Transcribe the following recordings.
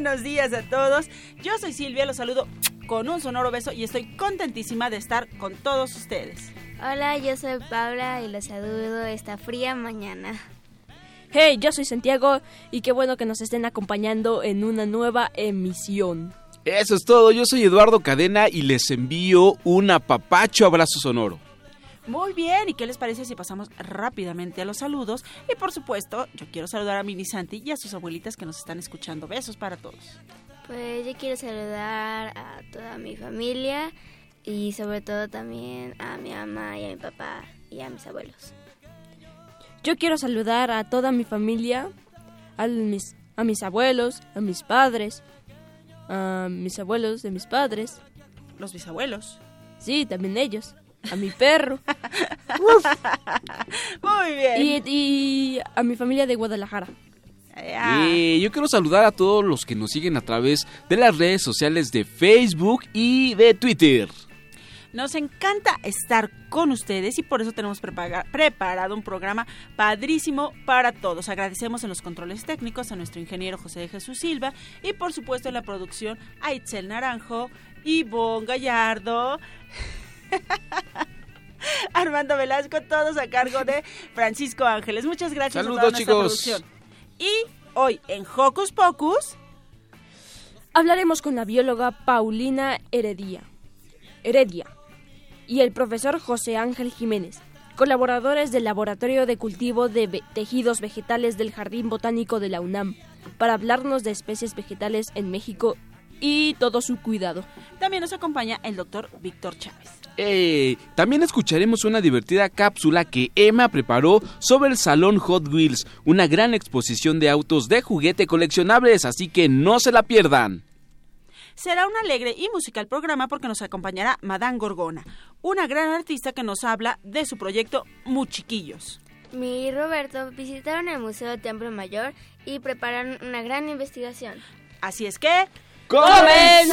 buenos días a todos. Yo soy Silvia, los saludo con un sonoro beso y estoy contentísima de estar con todos ustedes. Hola, yo soy Paula y los saludo esta fría mañana. Hey, yo soy Santiago y qué bueno que nos estén acompañando en una nueva emisión. Eso es todo, yo soy Eduardo Cadena y les envío un apapacho abrazo sonoro. Muy bien, ¿y qué les parece si pasamos rápidamente a los saludos? Y por supuesto, yo quiero saludar a Mini Santi y a sus abuelitas que nos están escuchando. Besos para todos. Pues yo quiero saludar a toda mi familia y sobre todo también a mi mamá y a mi papá y a mis abuelos. Yo quiero saludar a toda mi familia, a mis, a mis abuelos, a mis padres, a mis abuelos de mis padres. Los bisabuelos. Sí, también ellos. A mi perro. Muy bien. Y, y a mi familia de Guadalajara. Ah, Eh, yo quiero saludar a todos los que nos siguen a través de las redes sociales de Facebook y de Twitter. Nos encanta estar con ustedes y por eso tenemos prepara- preparado un programa padrísimo para todos. Agradecemos en los controles técnicos a nuestro ingeniero José de Jesús Silva y por supuesto en la producción a Itzel Naranjo, Ivonne Gallardo, Armando Velasco, todos a cargo de Francisco Ángeles. Muchas gracias Saludos, a toda chicos. producción. Y hoy en Hocus Pocus Hablaremos con la bióloga Paulina Heredia, Heredia y el profesor José Ángel Jiménez, colaboradores del Laboratorio de Cultivo de Ve- Tejidos Vegetales del Jardín Botánico de la UNAM, para hablarnos de especies vegetales en México y todo su cuidado. también nos acompaña el doctor Víctor Chávez. Eh, también escucharemos una divertida cápsula que Emma preparó sobre el Salón Hot Wheels, una gran exposición de autos de juguete coleccionables, así que no se la pierdan. Será un alegre y musical programa porque nos acompañará Madame Gorgona, una gran artista que nos habla de su proyecto Muchiquillos. Mi y Roberto visitaron el Museo Templo Mayor y prepararon una gran investigación. Así es que... ¡Comenzamos!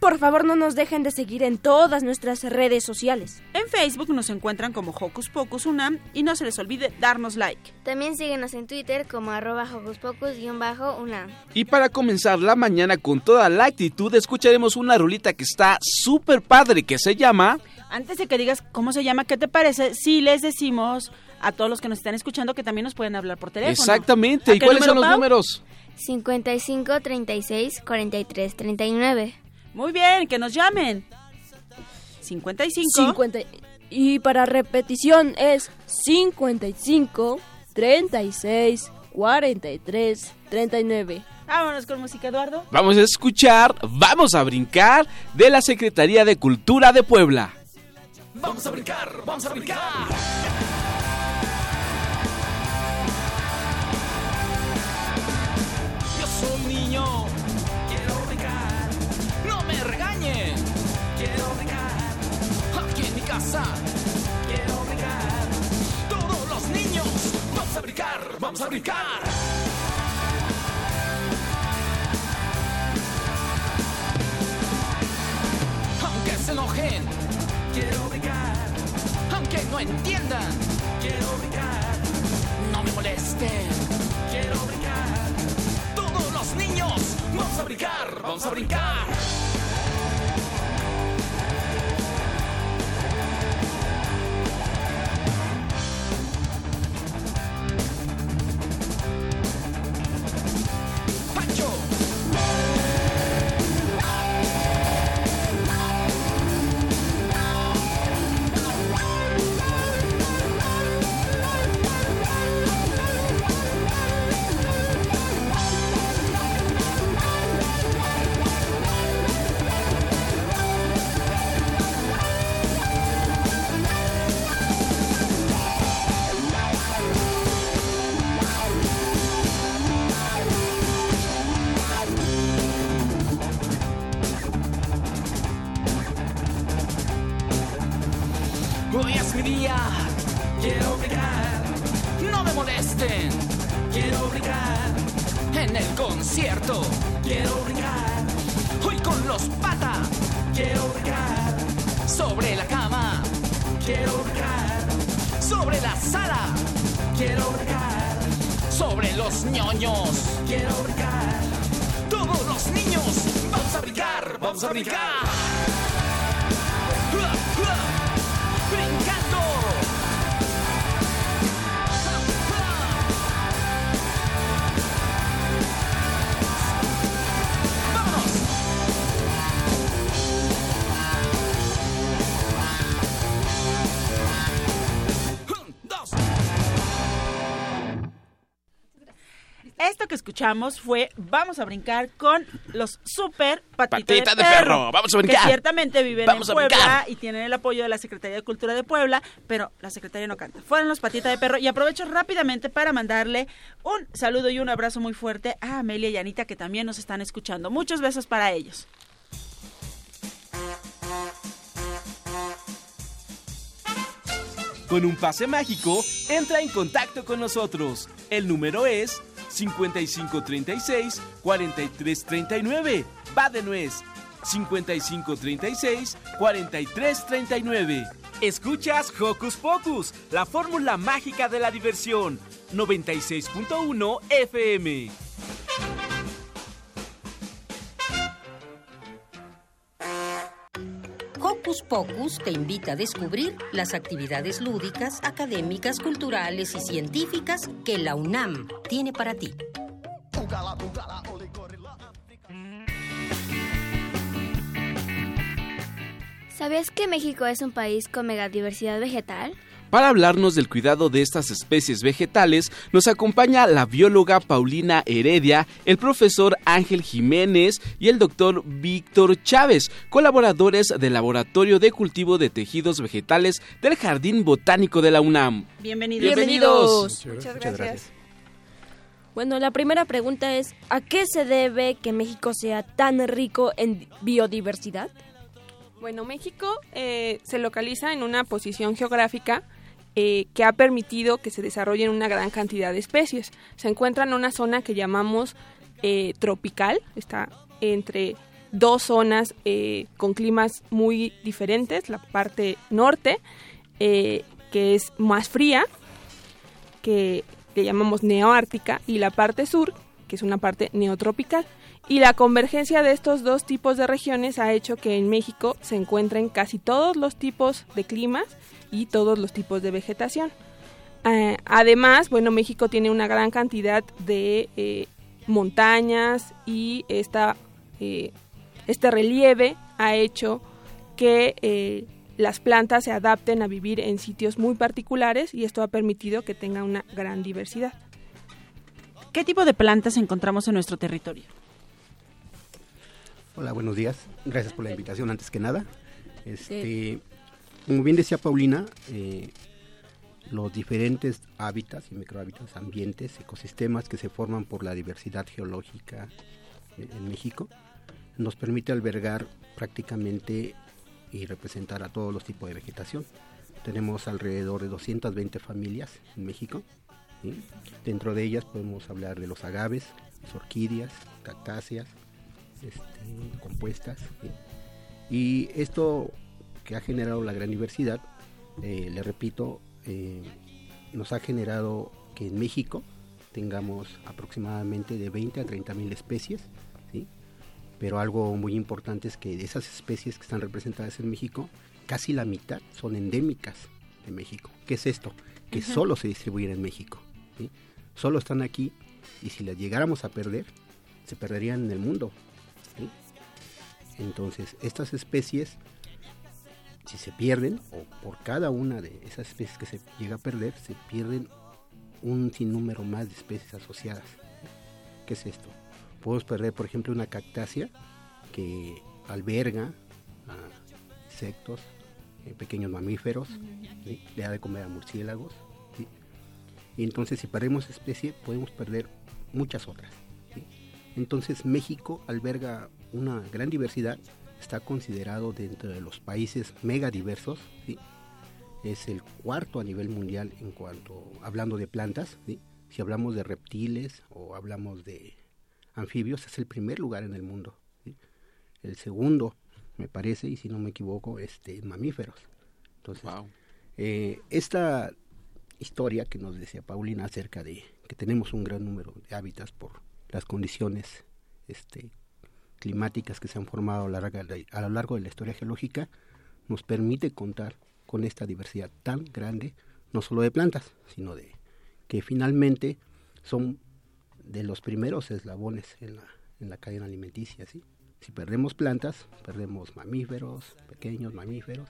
Por favor, no nos dejen de seguir en todas nuestras redes sociales. En Facebook nos encuentran como Hocus Pocus Unam y no se les olvide darnos like. También síguenos en Twitter como arroba hocuspocus-unam. Y para comenzar la mañana con toda la actitud, escucharemos una rulita que está súper padre que se llama... Antes de que digas cómo se llama, ¿qué te parece si les decimos a todos los que nos están escuchando que también nos pueden hablar por teléfono? Exactamente. ¿A ¿Y cuáles son los Pau? números? 55 36 43 39. Muy bien, que nos llamen. 55. 50 y para repetición es 55 36 43 39. Vámonos con música, Eduardo. Vamos a escuchar, vamos a brincar de la Secretaría de Cultura de Puebla. Vamos a brincar, vamos a brincar. Quiero brincar. Todos los niños, vamos a brincar, vamos a brincar. Aunque se enojen, quiero brincar. Aunque no entiendan, quiero brincar. No me molesten, quiero brincar. Todos los niños, vamos a brincar, vamos a brincar. En el concierto. Quiero brillar. Hoy con los patas. Quiero brillar. Sobre la cama. Quiero brillar. Sobre la sala. Quiero brillar. Sobre los ñoños. Quiero brillar. Todos los niños. Vamos a brincar. Vamos a brincar. Escuchamos fue Vamos a brincar con los super patita, Patita de, de perro, perro, vamos a brincar. Que ciertamente viven Vamos a en Puebla brincar. y tienen el apoyo de la Secretaría de Cultura de Puebla, pero la Secretaría no canta. Fueron los patita de perro y aprovecho rápidamente para mandarle un saludo y un abrazo muy fuerte a Amelia y Anita que también nos están escuchando. Muchos besos para ellos. Con un pase mágico, entra en contacto con nosotros. El número es 5536-4339. Va de nuez. 5536-4339. Escuchas Hocus Pocus, la fórmula mágica de la diversión. 96.1 FM. Hocus Pocus te invita a descubrir las actividades lúdicas, académicas, culturales y científicas que la UNAM tiene para ti. ¿Sabías que México es un país con megadiversidad vegetal? Para hablarnos del cuidado de estas especies vegetales, nos acompaña la bióloga Paulina Heredia, el profesor Ángel Jiménez y el doctor Víctor Chávez, colaboradores del Laboratorio de Cultivo de Tejidos Vegetales del Jardín Botánico de la UNAM. Bienvenidos. Bienvenidos. Muchas gracias. Bueno, la primera pregunta es, ¿a qué se debe que México sea tan rico en biodiversidad? Bueno, México eh, se localiza en una posición geográfica eh, que ha permitido que se desarrollen una gran cantidad de especies. Se encuentra en una zona que llamamos eh, tropical, está entre dos zonas eh, con climas muy diferentes, la parte norte, que es más fría, que le llamamos neoártica, y la parte sur, que es una parte neotropical. Y la convergencia de estos dos tipos de regiones ha hecho que en México se encuentren casi todos los tipos de climas y todos los tipos de vegetación. Eh, además, bueno, México tiene una gran cantidad de eh, montañas y esta, eh, este relieve ha hecho que eh, las plantas se adapten a vivir en sitios muy particulares y esto ha permitido que tenga una gran diversidad. ¿Qué tipo de plantas encontramos en nuestro territorio? Hola, buenos días. Gracias por la invitación antes que nada. Este, como bien decía Paulina, eh, los diferentes hábitats y microhábitats, ambientes, ecosistemas que se forman por la diversidad geológica en, en México nos permite albergar prácticamente y representar a todos los tipos de vegetación. Tenemos alrededor de 220 familias en México. Dentro de ellas podemos hablar de los agaves, las orquídeas, cactáceas, este, compuestas. Y esto que ha generado la gran diversidad, eh, le repito, eh, nos ha generado que en México tengamos aproximadamente de 20 a 30 mil especies, ¿sí? pero algo muy importante es que de esas especies que están representadas en México, casi la mitad son endémicas de México. ¿Qué es esto? Que Ujú. solo se distribuyen en México. ¿sí? Solo están aquí y si las llegáramos a perder, se perderían en el mundo. ¿sí? Entonces, estas especies, si se pierden, o por cada una de esas especies que se llega a perder, se pierden un sinnúmero más de especies asociadas. ¿Qué es esto? Podemos perder, por ejemplo, una cactácea que alberga a insectos, eh, pequeños mamíferos, ¿sí? le da de comer a murciélagos. ¿sí? Y entonces, si perdemos especie, podemos perder muchas otras. ¿sí? Entonces, México alberga una gran diversidad, está considerado dentro de los países megadiversos, ¿sí? es el cuarto a nivel mundial en cuanto, hablando de plantas, ¿sí? si hablamos de reptiles o hablamos de anfibios, es el primer lugar en el mundo. ¿sí? El segundo, me parece, y si no me equivoco, este, mamíferos. Entonces, eh, esta historia que nos decía Paulina acerca de que tenemos un gran número de hábitats por las condiciones este, climáticas que se han formado a lo, largo de, a lo largo de la historia geológica, nos permite contar con esta diversidad tan grande, no solo de plantas, sino de que finalmente son de los primeros eslabones en la, en la cadena alimenticia. ¿sí? Si perdemos plantas, perdemos mamíferos, pequeños mamíferos,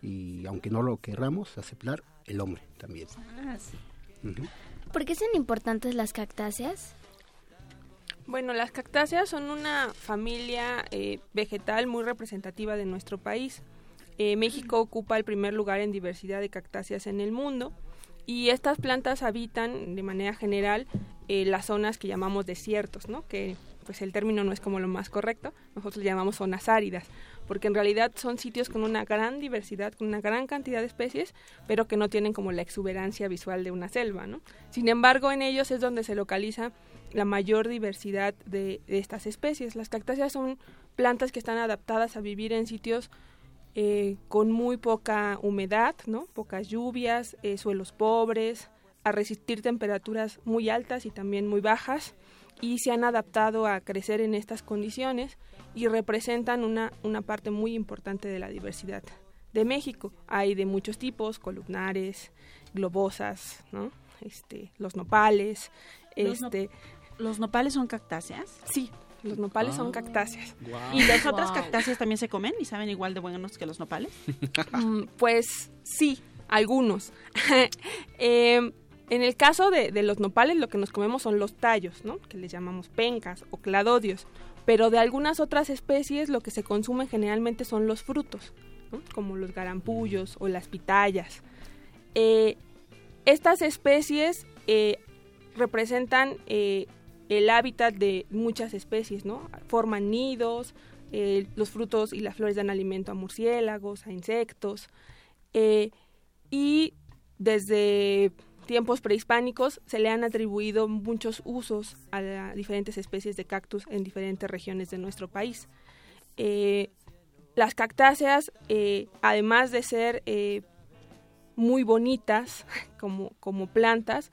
y aunque no lo querramos aceptar, el hombre también. Ah, sí. ¿Por qué son importantes las cactáceas? Bueno, las cactáceas son una familia eh, vegetal muy representativa de nuestro país. Eh, México ocupa el primer lugar en diversidad de cactáceas en el mundo y estas plantas habitan de manera general eh, las zonas que llamamos desiertos, ¿no? Que pues el término no es como lo más correcto, nosotros le llamamos zonas áridas, porque en realidad son sitios con una gran diversidad, con una gran cantidad de especies, pero que no tienen como la exuberancia visual de una selva, ¿no? Sin embargo, en ellos es donde se localiza la mayor diversidad de, de estas especies. Las cactáceas son plantas que están adaptadas a vivir en sitios eh, con muy poca humedad, ¿no? pocas lluvias, eh, suelos pobres, a resistir temperaturas muy altas y también muy bajas y se han adaptado a crecer en estas condiciones y representan una, una parte muy importante de la diversidad de México. Hay de muchos tipos, columnares, globosas, ¿no? este, los nopales. ¿Los, este, ¿Los nopales son cactáceas? Sí, los nopales son Ah. cactáceas. ¿Y las otras cactáceas también se comen y saben igual de buenos que los nopales? Mm, Pues sí, algunos. Eh, en el caso de, de los nopales, lo que nos comemos son los tallos, ¿no? Que les llamamos pencas o cladodios. Pero de algunas otras especies, lo que se consume generalmente son los frutos, ¿no? Como los garampullos o las pitayas. Eh, estas especies eh, representan eh, el hábitat de muchas especies, ¿no? Forman nidos, eh, los frutos y las flores dan alimento a murciélagos, a insectos, eh, y desde tiempos prehispánicos se le han atribuido muchos usos a diferentes especies de cactus en diferentes regiones de nuestro país. Eh, las cactáceas, además de ser muy bonitas como, como plantas,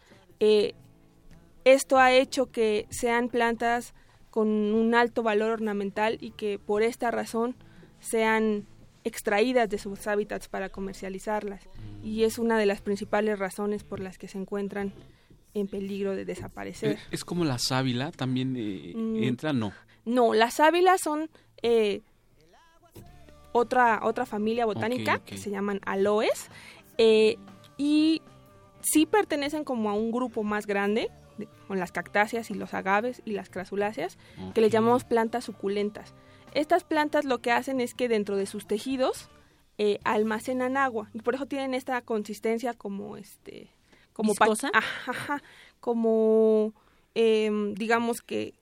esto ha hecho que sean plantas con un alto valor ornamental y que por esta razón sean extraídas de sus hábitats para comercializarlas. Y es una de las principales razones por las que se encuentran en peligro de desaparecer. Eh, Es como la sábila, también eh, Mm. entra, no. No, las sábilas son eh, otra, otra familia botánica que se llaman aloes eh, y sí pertenecen como a un grupo más grande de- con las cactáceas y los agaves y las crasuláceas que les Ok. llamamos plantas suculentas. Estas plantas lo que hacen es que dentro de sus tejidos eh, almacenan agua y por eso tienen esta consistencia como este como pa- ¿Viscosa? ajá, ajá, como em, digamos que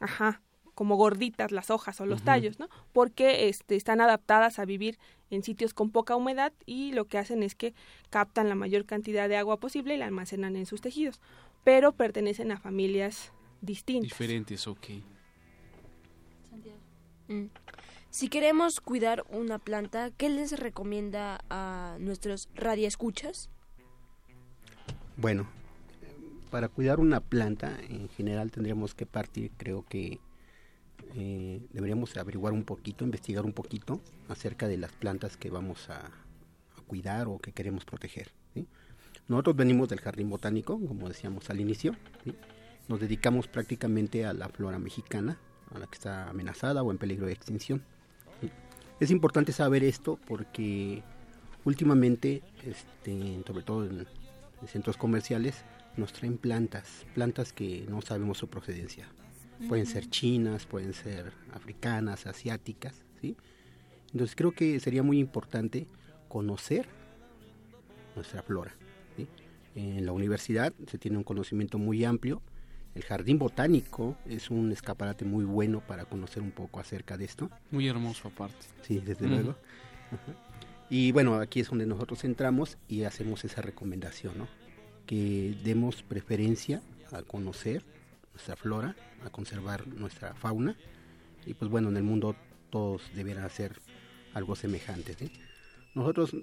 ajá como gorditas las hojas o los tallos, ¿no? Porque este, están adaptadas a vivir en sitios con poca humedad y lo que hacen es que captan la mayor cantidad de agua posible y la almacenan en sus tejidos, pero pertenecen a familias distintas. Diferentes, ok. Mm. Si queremos cuidar una planta, ¿qué les recomienda a nuestros radioescuchas? Bueno, para cuidar una planta en general tendríamos que partir, creo que eh, deberíamos averiguar un poquito, investigar un poquito acerca de las plantas que vamos a, a cuidar o que queremos proteger. Nosotros venimos del jardín botánico, como decíamos al inicio, ¿sí? nos dedicamos prácticamente a la flora mexicana, a la que está amenazada o en peligro de extinción. ¿sí? Es importante saber esto porque últimamente, este, sobre todo en, en centros comerciales, nos traen plantas, plantas que no sabemos su procedencia. Pueden ser chinas, pueden ser africanas, asiáticas, ¿sí? Entonces creo que sería muy importante conocer nuestra flora. En la universidad se tiene un conocimiento muy amplio. El jardín botánico es un escaparate muy bueno para conocer un poco acerca de esto. Muy hermoso aparte. Sí, desde Ujú. luego. Ajá. Y bueno, aquí es donde nosotros entramos y hacemos esa recomendación, ¿no? Que demos preferencia a conocer nuestra flora, a conservar nuestra fauna. Y pues bueno, en el mundo todos deberán hacer algo semejante. Nosotros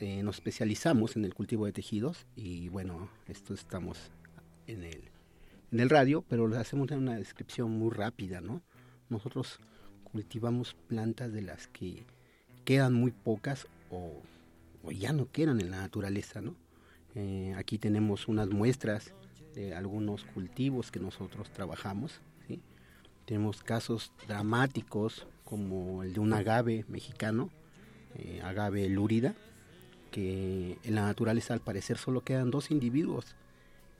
eh, nos especializamos en el cultivo de tejidos y bueno, esto estamos en el, en el radio, pero lo hacemos una descripción muy rápida, ¿no? Nosotros cultivamos plantas de las que quedan muy pocas o, o ya no quedan en la naturaleza, ¿no? Eh, aquí tenemos unas muestras de algunos cultivos que nosotros trabajamos, ¿sí? Tenemos casos dramáticos como el de un agave mexicano, eh, agave lúrida, en la naturaleza al parecer solo quedan dos individuos.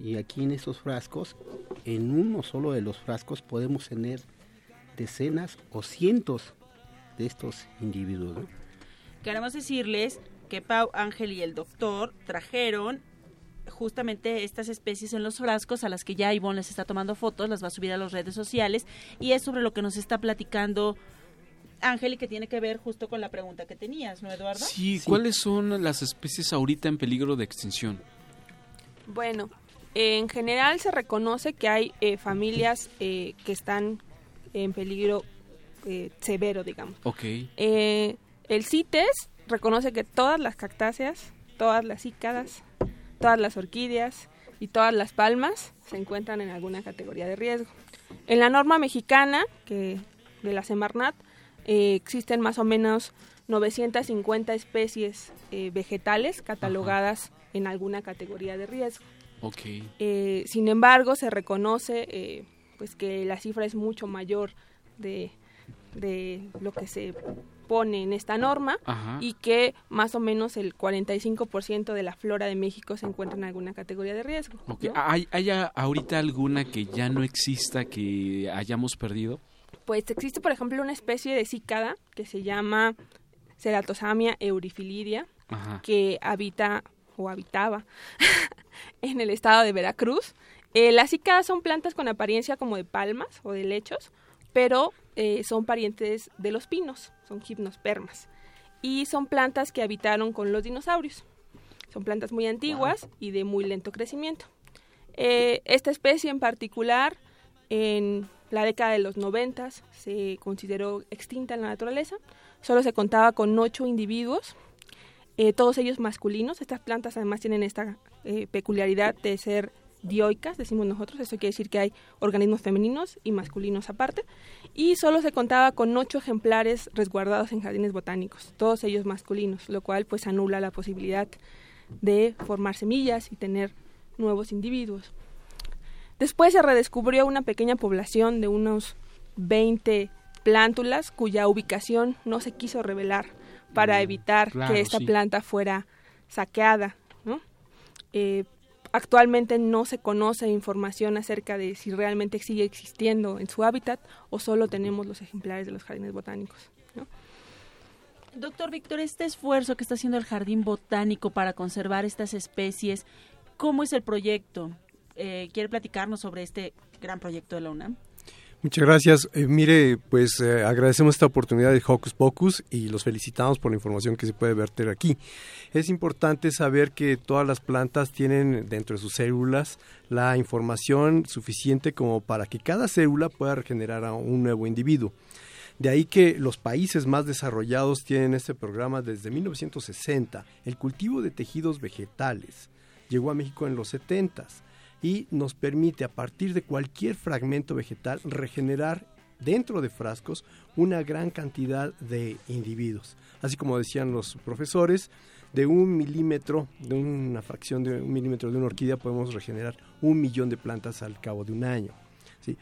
Y aquí en esos frascos, en uno solo de los frascos podemos tener decenas o cientos de estos individuos. Queremos decirles que Pau, Ángel y el doctor trajeron justamente estas especies en los frascos a las que ya Ivonne les está tomando fotos, las va a subir a las redes sociales y es sobre lo que nos está platicando Ángel y que tiene que ver justo con la pregunta que tenías, ¿no, Eduardo? Sí, ¿cuáles son las especies ahorita en peligro de extinción? Bueno, en general se reconoce que hay eh, familias eh, que están en peligro eh, severo, digamos. Ok. Eh, el CITES reconoce que todas las cactáceas, todas las cícadas, todas las orquídeas y todas las palmas se encuentran en alguna categoría de riesgo. En la norma mexicana, que de la Semarnat, eh, existen más o menos 950 especies eh, vegetales catalogadas en alguna categoría de riesgo. Ok. Eh, sin embargo, se reconoce eh, pues que la cifra es mucho mayor de, de lo que se pone en esta norma Ajá. y que más o menos el 45% de la flora de México se encuentra en alguna categoría de riesgo. ¿Hay, ¿Hay ahorita alguna que ya no exista que hayamos perdido? Pues existe, por ejemplo, una especie de cícada que se llama Ceratosamia eurifilidia, Ajá. que habita o habitaba en el estado de Veracruz. Eh, las cícadas son plantas con apariencia como de palmas o de lechos, pero eh, son parientes de los pinos, son gimnospermas. Y son plantas que habitaron con los dinosaurios. Son plantas muy antiguas y de muy lento crecimiento. Eh, esta especie en particular, en la década de los noventas, se consideró extinta en la naturaleza. Solo se contaba con ocho individuos eh, todos ellos masculinos. Estas plantas además tienen esta eh, peculiaridad de ser dioicas, decimos nosotros. Eso quiere decir que hay organismos femeninos y masculinos aparte. Y solo se contaba con ocho ejemplares resguardados en jardines botánicos, todos ellos masculinos, lo cual pues anula la posibilidad de formar semillas y tener nuevos individuos. Después se redescubrió una pequeña población de unos 20 plántulas cuya ubicación no se quiso revelar para Mm, evitar claro, que esta sí. planta fuera saqueada. ¿no? Eh, actualmente no se conoce información acerca de si realmente sigue existiendo en su hábitat o solo tenemos los ejemplares de los jardines botánicos. ¿no? Doctor Víctor, este esfuerzo que está haciendo el Jardín Botánico para conservar estas especies, ¿cómo es el proyecto? Eh, ¿Quiere platicarnos sobre este gran proyecto de la UNAM? Muchas gracias. Eh, mire, pues eh, agradecemos esta oportunidad de Hocus Pocus y los felicitamos por la información que se puede verter aquí. Es importante saber que todas las plantas tienen dentro de sus células la información suficiente como para que cada célula pueda regenerar a un nuevo individuo. De ahí que los países más desarrollados tienen este programa desde 1960. El cultivo de tejidos vegetales llegó a México en los 70s y nos permite a partir de cualquier fragmento vegetal regenerar dentro de frascos una gran cantidad de individuos. Así como decían los profesores, de un milímetro, de una fracción de un milímetro de una orquídea podemos regenerar un millón de plantas al cabo de un año.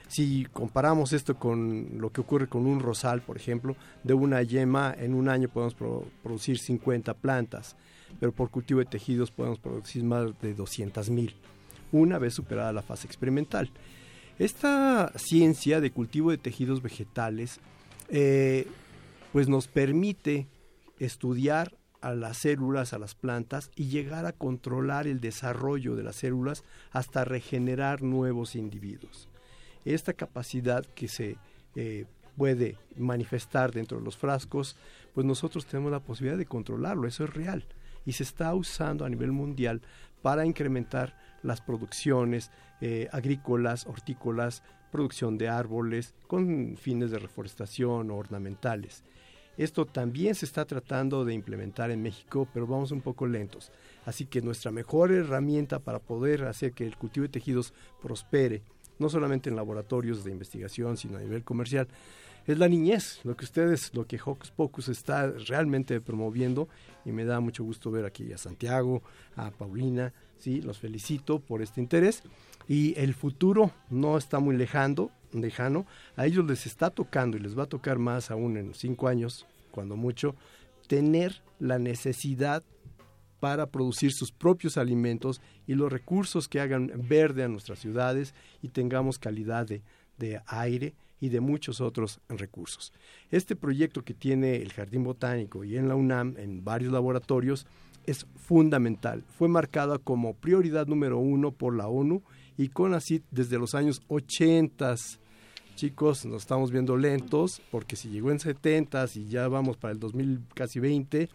Si comparamos esto con lo que ocurre con un rosal, por ejemplo, de una yema en un año podemos pro- producir 50 plantas, pero por cultivo de tejidos podemos producir más de 200 mil una vez superada la fase experimental. Esta ciencia de cultivo de tejidos vegetales eh, pues nos permite estudiar a las células, a las plantas y llegar a controlar el desarrollo de las células hasta regenerar nuevos individuos. Esta capacidad que se eh, puede manifestar dentro de los frascos, pues nosotros tenemos la posibilidad de controlarlo, eso es real. Y se está usando a nivel mundial para incrementar las producciones eh, agrícolas, hortícolas, producción de árboles, con fines de reforestación o ornamentales. Esto también se está tratando de implementar en México, pero vamos un poco lentos. Así que nuestra mejor herramienta para poder hacer que el cultivo de tejidos prospere, no solamente en laboratorios de investigación, sino a nivel comercial, es la niñez, lo que ustedes, lo que Hocus Pocus está realmente promoviendo y me da mucho gusto ver aquí a Santiago, a Paulina, sí, los felicito por este interés. Y el futuro no está muy lejano, lejano, a ellos les está tocando y les va a tocar más aún en cinco años, cuando mucho, tener la necesidad para producir sus propios alimentos y los recursos que hagan verde a nuestras ciudades y tengamos calidad de, de aire y de muchos otros recursos. Este proyecto que tiene el Jardín Botánico y en la UNAM, en varios laboratorios, es fundamental. Fue marcada como prioridad número uno por la ONU y con así desde los años 80. Chicos, nos estamos viendo lentos porque si llegó en 70 y ya vamos para el 2000 casi 20,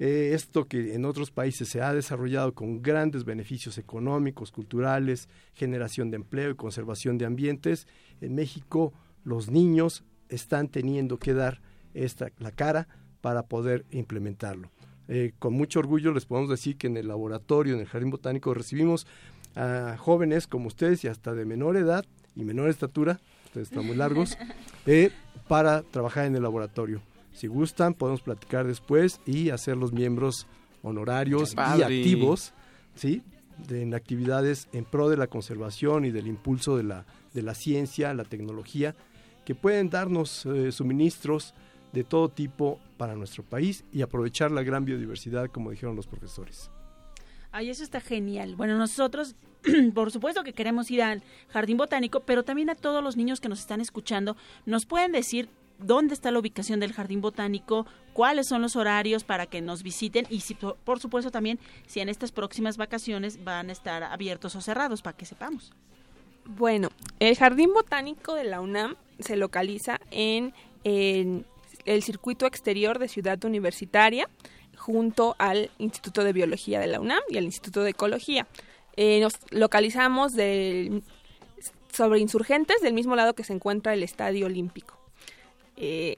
eh, esto que en otros países se ha desarrollado con grandes beneficios económicos, culturales, generación de empleo y conservación de ambientes, en México los niños están teniendo que dar esta, la cara para poder implementarlo. Eh, con mucho orgullo les podemos decir que en el laboratorio, en el Jardín Botánico, recibimos a jóvenes como ustedes y hasta de menor edad y menor estatura, ustedes están muy largos, eh, para trabajar en el laboratorio. Si gustan, podemos platicar después y hacerlos miembros honorarios y activos, ¿sí? De, en actividades en pro de la conservación y del impulso de la, de la ciencia, la tecnología, que pueden darnos eh, suministros de todo tipo para nuestro país y aprovechar la gran biodiversidad, como dijeron los profesores. Ay, eso está genial. Bueno, nosotros, por supuesto que queremos ir al Jardín Botánico, pero también a todos los niños que nos están escuchando, nos pueden decir dónde está la ubicación del Jardín Botánico, cuáles son los horarios para que nos visiten y, si, por supuesto, también si en estas próximas vacaciones van a estar abiertos o cerrados, para que sepamos. Bueno, el Jardín Botánico de la UNAM se localiza en, el circuito exterior de Ciudad Universitaria junto al Instituto de Biología de la UNAM y al Instituto de Ecología. Eh, nos localizamos sobre insurgentes del mismo lado que se encuentra el Estadio Olímpico. Eh,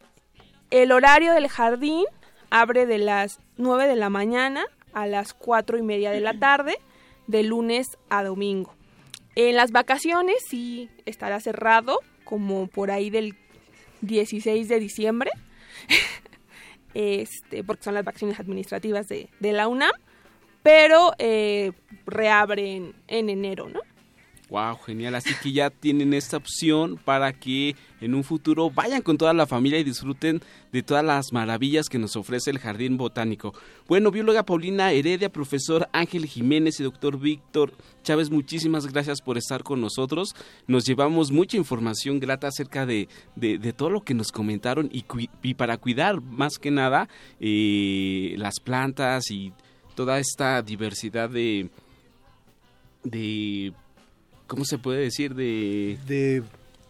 el horario del jardín abre de las 9 de la mañana a las 4 y media de la tarde, de lunes a domingo. En las vacaciones sí estará cerrado, como por ahí del 16 de diciembre, este, porque son las vacaciones administrativas de, la UNAM, pero eh, reabren en enero, ¿no? Wow, genial. Así que ya tienen esta opción para que en un futuro vayan con toda la familia y disfruten de todas las maravillas que nos ofrece el Jardín Botánico. Bueno, bióloga Paulina Heredia, profesor Ángel Jiménez y doctor Víctor Chávez, muchísimas gracias por estar con nosotros. Nos llevamos mucha información grata acerca de, de, todo lo que nos comentaron y, y para cuidar más que nada eh, las plantas y toda esta diversidad de de ¿cómo se puede decir? De, de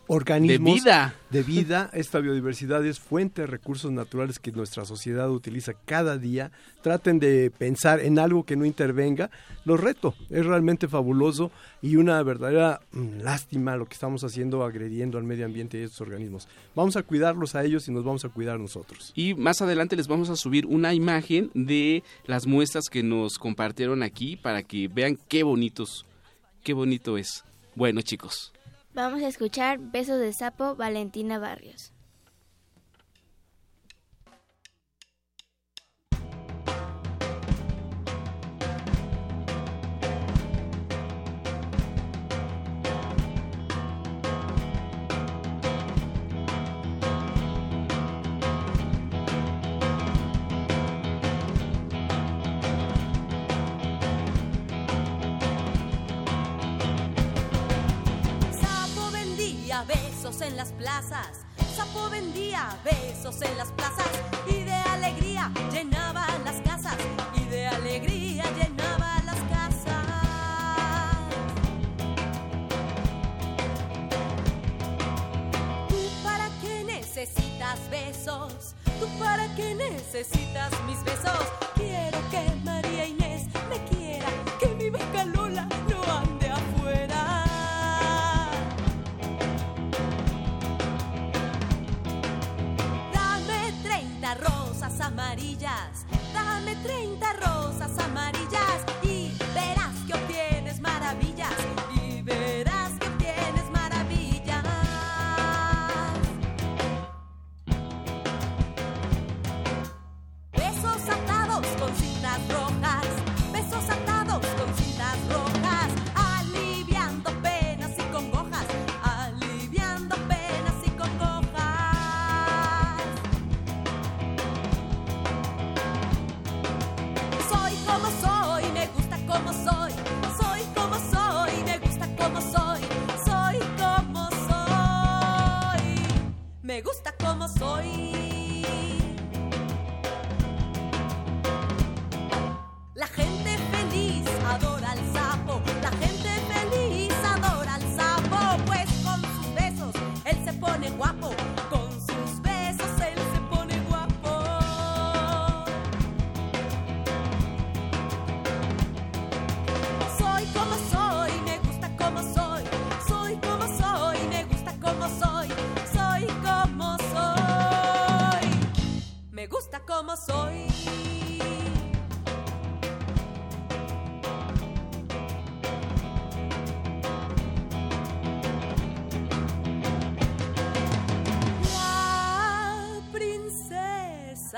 organismos de vida. de vida. Esta biodiversidad es fuente de recursos naturales que nuestra sociedad utiliza cada día. Traten de pensar en algo que no intervenga. Los reto, es realmente fabuloso y una verdadera mm, lástima lo que estamos haciendo agrediendo al medio ambiente y a estos organismos. Vamos a cuidarlos a ellos y nos vamos a cuidar nosotros. Y más adelante les vamos a subir una imagen de las muestras que nos compartieron aquí para que vean qué bonitos, qué bonito es. Bueno, chicos. Vamos a escuchar Besos de Sapo, Valentina Barrios. En las plazas. Sapo vendía besos en las plazas y de alegría llenaba las casas. Y de alegría llenaba las casas. ¿Tú para qué necesitas besos? ¿Tú para qué necesitas mis besos? Quiero que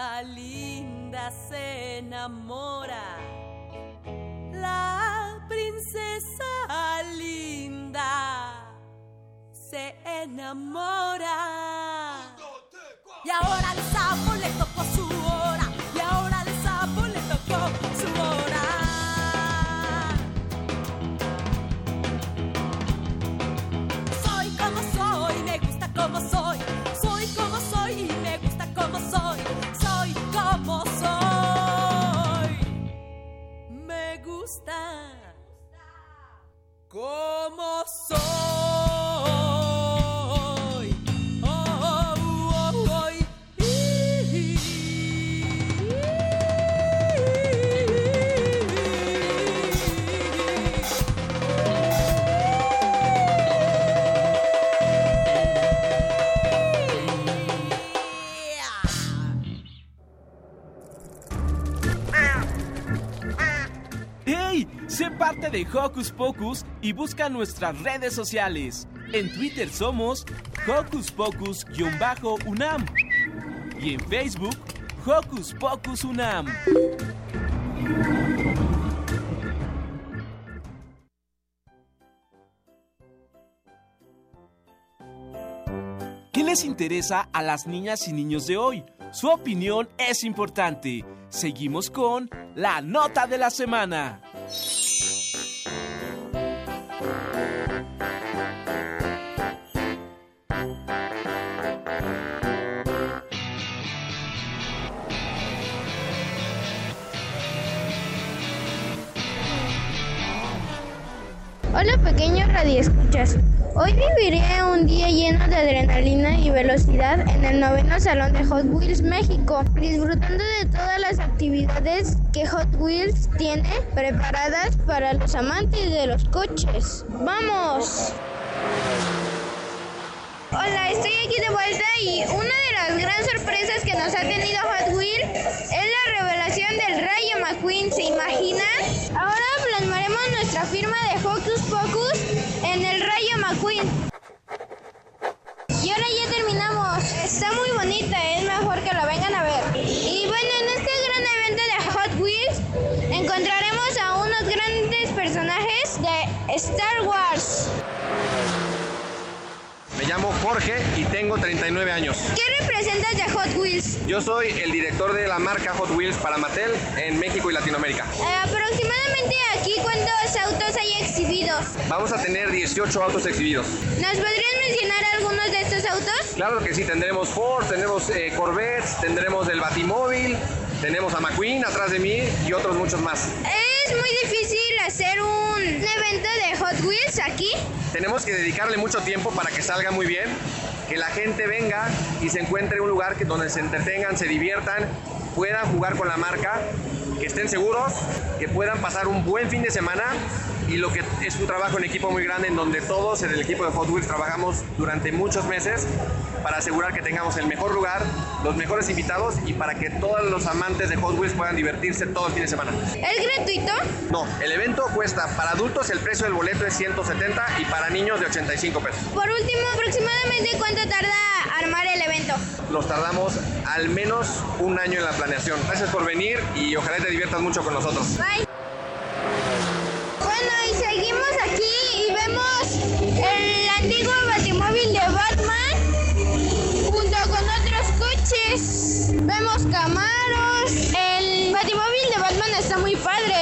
princesa linda se enamora. La princesa linda se enamora. Y ahora al sapo le Hocus Pocus y busca nuestras redes sociales. En Twitter somos Hocus Pocus-UNAM y en Facebook Hocus Pocus UNAM. ¿Qué les interesa a las niñas y niños de hoy? Su opinión es importante. Seguimos con la nota de la semana. Radioescuchas. Hoy viviré un día lleno de adrenalina y velocidad en el noveno salón de Hot Wheels México, disfrutando de todas las actividades que Hot Wheels tiene preparadas para los amantes de los coches. ¡Vamos! Hola, estoy aquí de vuelta y una de las grandes sorpresas que nos ha tenido Hot Wheels es la revelación del Rayo McQueen. ¿Se imaginan? Ahora plasmaremos nuestra firma de Hocus Pocus en el McQueen. Y ahora ya terminamos. Está muy bonita, es mejor que la vengan a ver. Y bueno, en este gran evento de Hot Wheels encontraremos a unos grandes personajes de Star Wars. Llamo Jorge y tengo 39 años. ¿Qué representas de Hot Wheels? Yo soy el director de la marca Hot Wheels para Mattel en México y Latinoamérica. Eh, aproximadamente aquí cuántos autos hay exhibidos. Vamos a tener 18 autos exhibidos. ¿Nos podrías mencionar algunos de estos autos? Claro que sí, tendremos Ford, tendremos eh, Corvettes, tendremos el Batimóvil, tenemos a McQueen atrás de mí y otros muchos más. Es muy difícil evento de Hot Wheels aquí? Tenemos que dedicarle mucho tiempo para que salga muy bien, que la gente venga y se encuentre un lugar que, donde se entretengan, se diviertan, puedan jugar con la marca, que estén seguros, que puedan pasar un buen fin de semana y lo que es un trabajo en equipo muy grande en donde todos en el equipo de Hot Wheels trabajamos durante muchos meses para asegurar que tengamos el mejor lugar, los mejores invitados y para que todos los amantes de Hot Wheels puedan divertirse todo el fin de semana. ¿Es gratuito? No, el evento cuesta para adultos el precio del boleto es 170 y para niños de 85 pesos. Por último, aproximadamente cuánto tarda armar el evento. Nos tardamos al menos un año en la planeación. Gracias por venir y ojalá te diviertas mucho con nosotros. Bye. Bueno, y seguimos aquí y vemos el antiguo batimóvil de Batman junto con otros coches. Vemos Camaros. El batimóvil de Batman está muy padre,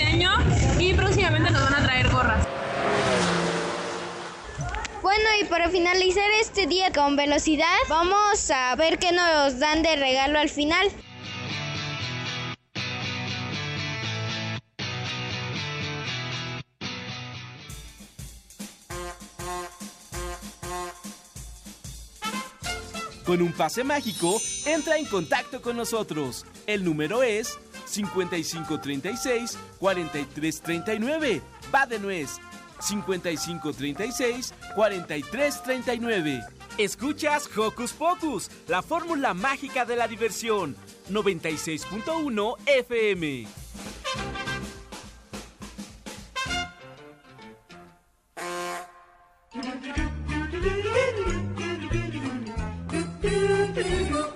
este año y próximamente nos van a traer gorras. Bueno, y para finalizar este día con velocidad, vamos a ver qué nos dan de regalo al final. Con un pase mágico, entra en contacto con nosotros. El número es 5536-4339. Va de nuez. 5536-4339. Escuchas Hocus Pocus, la fórmula mágica de la diversión. 96.1 FM.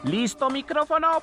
¿Listo micrófono?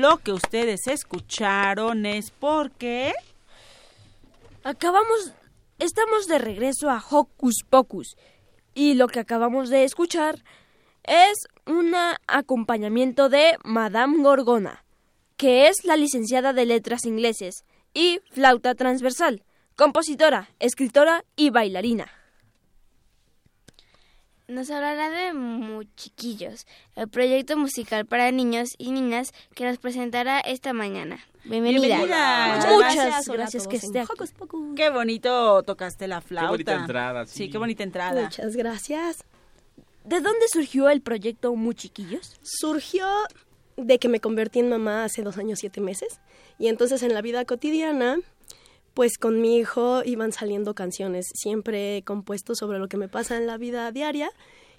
Lo que ustedes escucharon es porque... Acabamos, estamos de regreso a Hocus Pocus y lo que acabamos de escuchar es un acompañamiento de Madame Gorgona, que es la licenciada de Letras Ingleses y flauta transversal, compositora, escritora y bailarina. Nos hablará de Muchiquillos, el proyecto musical para niños y niñas que nos presentará esta mañana. Bienvenida. Bienvenida. Muchas Muchas gracias, gracias, gracias que esté aquí. Qué bonito tocaste la flauta. Qué bonita entrada, sí. qué bonita entrada. Muchas gracias. ¿De dónde surgió el proyecto Muchiquillos? Surgió de que me convertí en mamá hace dos años, siete meses. Y entonces en la vida cotidiana, pues con mi hijo iban saliendo canciones. Siempre he compuesto sobre lo que me pasa en la vida diaria.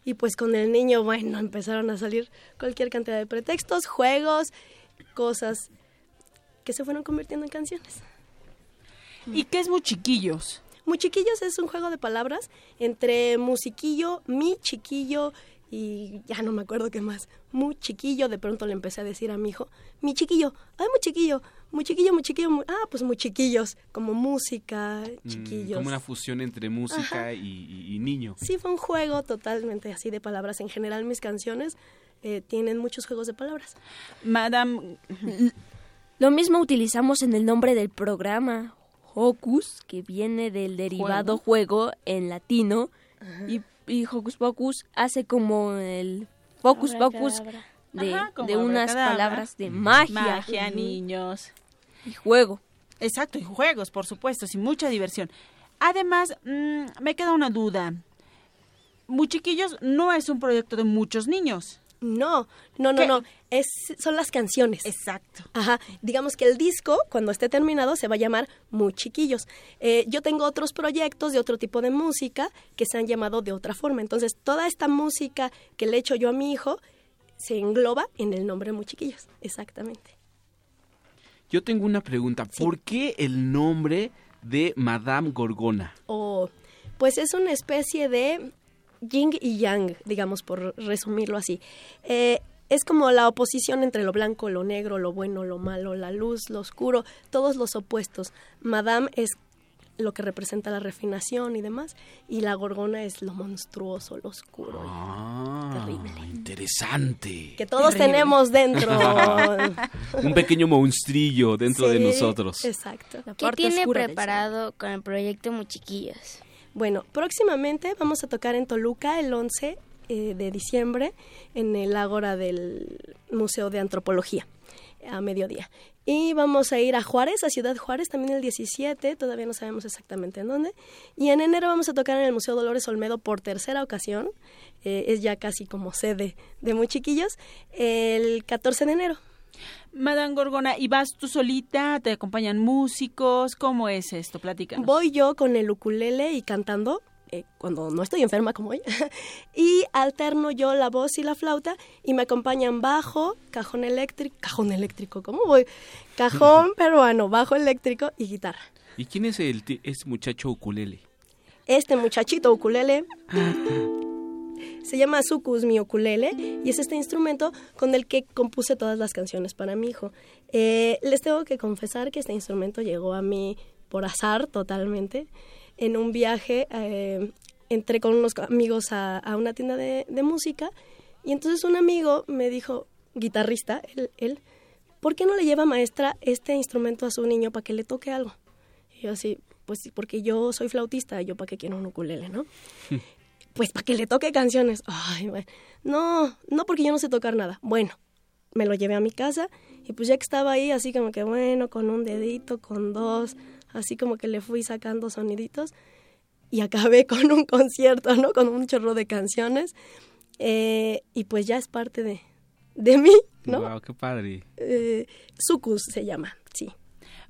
Y pues con el niño, bueno, empezaron a salir cualquier cantidad de pretextos, juegos, cosas que se fueron convirtiendo en canciones. ¿Y qué es Muchiquillos? Muchiquillos es un juego de palabras entre musiquillo, mi chiquillo y ya no me acuerdo qué más. Muy chiquillo, de pronto le empecé a decir a mi hijo, mi chiquillo, ay, muy chiquillo, muy chiquillo, muy chiquillo, muy- ah, pues muy chiquillos, como música, Mm, chiquillos. como una fusión entre música y, y- y niño. Sí, fue un juego totalmente así de palabras. En general mis canciones eh, tienen muchos juegos de palabras. Madame... Lo mismo utilizamos en el nombre del programa, Hocus, que viene del derivado juego, en latino, y, y Hocus Pocus hace como el Focus Pocus de, Ajá, como de unas palabras de magia. Magia, niños. Y juego. Exacto, y juegos, por supuesto, sin mucha diversión. Además, mm, me queda una duda. Muchiquillos no es un proyecto de muchos niños. No, no, no, ¿Qué? no. Es, son las canciones. Exacto. Ajá. Digamos que el disco, cuando esté terminado, se va a llamar Muy Chiquillos. Eh, yo tengo otros proyectos de otro tipo de música que se han llamado de otra forma. Entonces, toda esta música que le echo yo a mi hijo se engloba en el nombre Muy Chiquillos. Exactamente. Yo tengo una pregunta. ¿Por qué el nombre de Madame Gorgona? O, pues es una especie de yin y yang, digamos, por resumirlo así. Eh, es como la oposición entre lo blanco, lo negro, lo bueno, lo malo, la luz, lo oscuro, todos los opuestos. Madame es lo que representa la refinación y demás, y la gorgona es lo monstruoso, lo oscuro, Ah, interesante. que todos Terrible. tenemos dentro. Un pequeño monstrillo dentro de nosotros. Exacto. ¿Qué tiene preparado con el proyecto Muchiquillos? Bueno, próximamente vamos a tocar en Toluca el 11 eh, de diciembre en el Ágora del Museo de Antropología a mediodía. Y vamos a ir a Juárez, a Ciudad Juárez, también el 17, todavía no sabemos exactamente en dónde. Y en enero vamos a tocar en el Museo Dolores Olmedo por tercera ocasión, eh, es ya casi como sede de Muy Chiquillos, el 14 de enero. Madame Gorgona, ¿y vas tú solita? ¿Te acompañan músicos? ¿Cómo es esto? Platícanos. Voy yo con el ukulele y cantando, eh, cuando no estoy enferma como hoy, y alterno yo la voz y la flauta y me acompañan bajo, cajón eléctrico, cajón eléctrico, ¿cómo voy? Cajón peruano, bajo eléctrico y guitarra. ¿Y quién es el muchacho ukulele? Este muchachito ukulele se llama Sukus mi ukulele y es este instrumento con el que compuse todas las canciones para mi hijo. Eh, les tengo que confesar que este instrumento llegó a mí por azar totalmente. En un viaje eh, entré con unos amigos a, a una tienda de, de música y entonces un amigo me dijo, guitarrista, él, él, ¿por qué no le lleva maestra este instrumento a su niño para que le toque algo? Y yo así, pues porque yo soy flautista, yo para qué quiero un ukulele, ¿no? pues para que le toque canciones. Ay, bueno. No, no porque yo no sé tocar nada. Bueno, me lo llevé a mi casa y pues ya que estaba ahí, así como que bueno, con un dedito, con dos, así como que le fui sacando soniditos y acabé con un concierto, ¿no? Con un chorro de canciones eh, y pues ya es parte de, de mí, ¿no? Wow, qué padre. Eh, Sucus se llama, sí.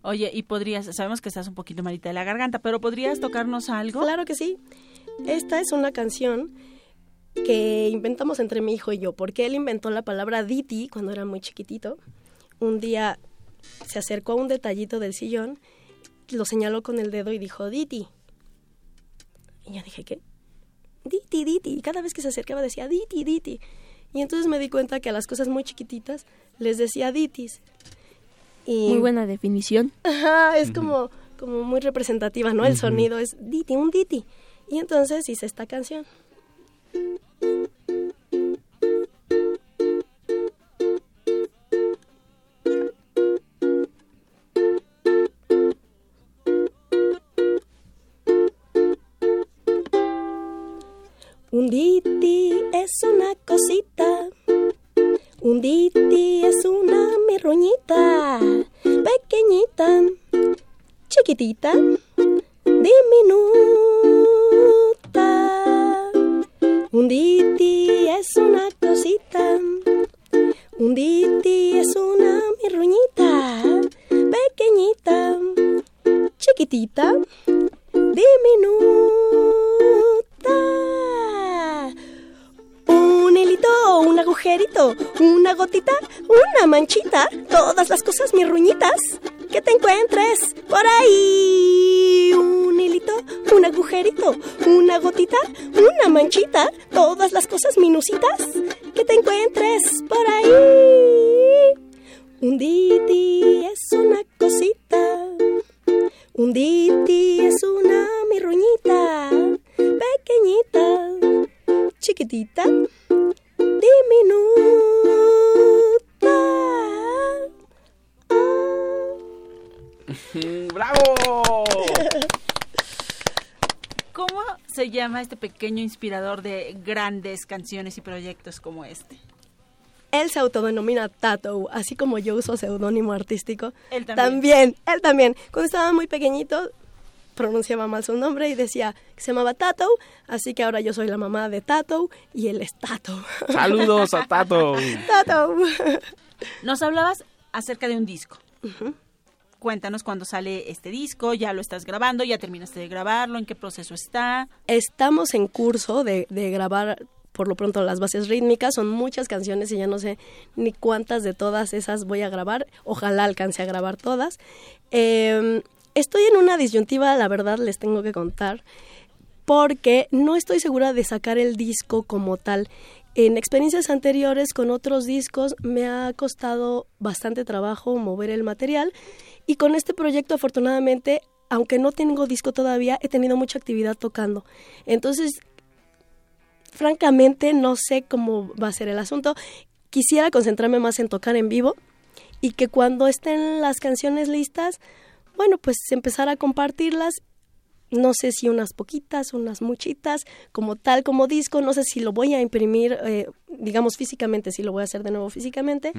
Oye, y podrías, sabemos que estás un poquito malita de la garganta, pero ¿podrías tocarnos algo? Claro que sí. Esta es una canción que inventamos entre mi hijo y yo, porque él inventó la palabra Diti cuando era muy chiquitito. Un día se acercó a un detallito del sillón, lo señaló con el dedo y dijo Diti. Y yo dije, ¿qué? Diti, Diti. Y cada vez que se acercaba decía Diti, Diti. Y entonces me di cuenta que a las cosas muy chiquititas les decía Ditis. Y... Muy buena definición. Ajá, es como, como muy representativa, ¿no? El sonido es Diti, un Diti. Y entonces hice esta canción. Un Diti es una cosita. Un Diti es una mirruñita. Pequeñita, chiquitita, manchita, todas las cosas mis ruñitas que te encuentres por ahí. Un hilito, un agujerito, una gotita, una manchita, todas las cosas minucitas que te encuentres por ahí. Inspirador de grandes canciones y proyectos como este? Él se autodenomina Tato, así como yo uso seudónimo artístico. Él también. También, él también. Cuando estaba muy pequeñito, pronunciaba mal su nombre y decía que se llamaba Tato, así que ahora yo soy la mamá de Tato y él es Tato. Saludos a Tato. Tato. Nos hablabas acerca de un disco. Cuéntanos cuándo sale este disco, ya lo estás grabando, ya terminaste de grabarlo, en qué proceso está. Estamos en curso de, grabar por lo pronto las bases rítmicas, son muchas canciones y ya no sé ni cuántas de todas esas voy a grabar, ojalá alcance a grabar todas. Eh, estoy en una disyuntiva, la verdad les tengo que contar, porque no estoy segura de sacar el disco como tal. En experiencias anteriores con otros discos me ha costado bastante trabajo mover el material y con este proyecto afortunadamente, aunque no tengo disco todavía, he tenido mucha actividad tocando. Entonces, francamente no sé cómo va a ser el asunto. Quisiera concentrarme más en tocar en vivo y que cuando estén las canciones listas, bueno, pues empezar a compartirlas. No sé si unas poquitas, unas muchitas, como tal, como disco. No sé si lo voy a imprimir, eh, digamos, físicamente, si lo voy a hacer de nuevo físicamente.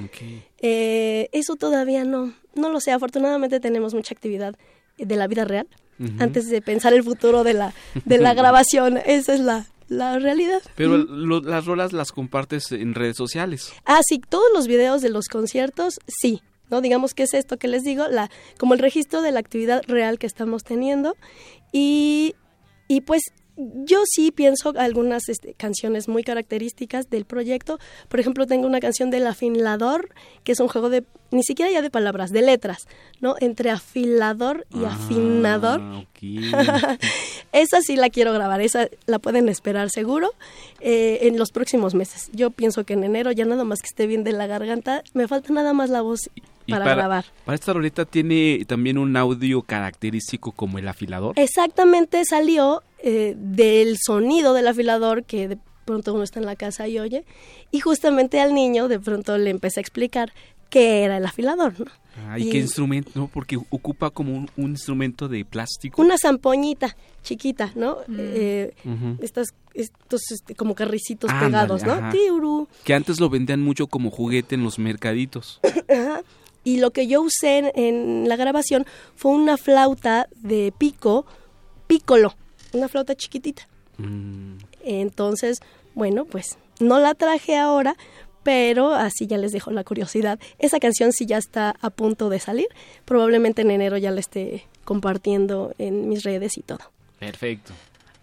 Eh, eso todavía no, no lo sé. Afortunadamente tenemos mucha actividad de la vida real antes de pensar el futuro de la, de la grabación. Esa es la, la realidad. Pero lo- las rolas las compartes en redes sociales. Ah, sí, todos los videos de los conciertos, sí. ¿No? Digamos que es esto que les digo, la, como el registro de la actividad real que estamos teniendo. Y, y pues yo sí pienso algunas este, canciones muy características del proyecto. Por ejemplo, tengo una canción del afilador, que es un juego de, ni siquiera ya de palabras, de letras, ¿no? Entre afilador y afinador. Ah, ok. esa sí la quiero grabar, esa la pueden esperar seguro eh, en los próximos meses. Yo pienso que en enero ya nada más que esté bien de la garganta, me falta nada más la voz Y para, grabar. Para esta roleta tiene también un audio característico como el afilador. Exactamente salió eh, del sonido del afilador que de pronto uno está en la casa y oye, y justamente al niño de pronto le empecé a explicar qué era el afilador, ¿no? Ah, ¿y y- qué instrumento? No, porque ocupa como un, un instrumento de plástico. Una zampoñita chiquita, ¿no? Eh, Ujú. estas, estos este, como carricitos Ándale, pegados, ¿no? ajá. Tiurú. Que antes lo vendían mucho como juguete en los mercaditos. Ajá. Y lo que yo usé en, en la grabación fue una flauta de pico, pícolo, una flauta chiquitita. Mm, Entonces, bueno, pues no la traje ahora, pero así ya les dejo la curiosidad. Esa canción sí ya está a punto de salir. Probablemente en enero ya la esté compartiendo en mis redes y todo. perfecto.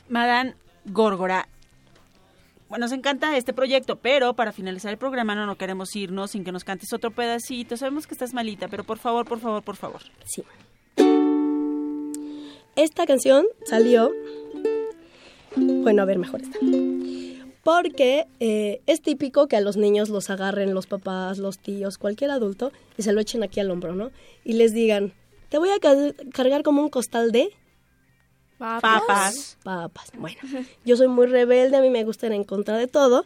Madame Górgora, nos encanta este proyecto, pero para finalizar el programa no, no queremos irnos sin que nos cantes otro pedacito. Sabemos que estás malita, pero por favor, por favor, por favor. Sí. Esta canción salió. Bueno, a ver, mejor esta. Porque eh, es típico que a los niños los agarren los papás, los tíos, cualquier adulto y se lo echen aquí al hombro, ¿no? Y les digan, te voy a ca- cargar como un costal de Papas. papas. Bueno, yo soy muy rebelde, a mí me gusta ir en contra de todo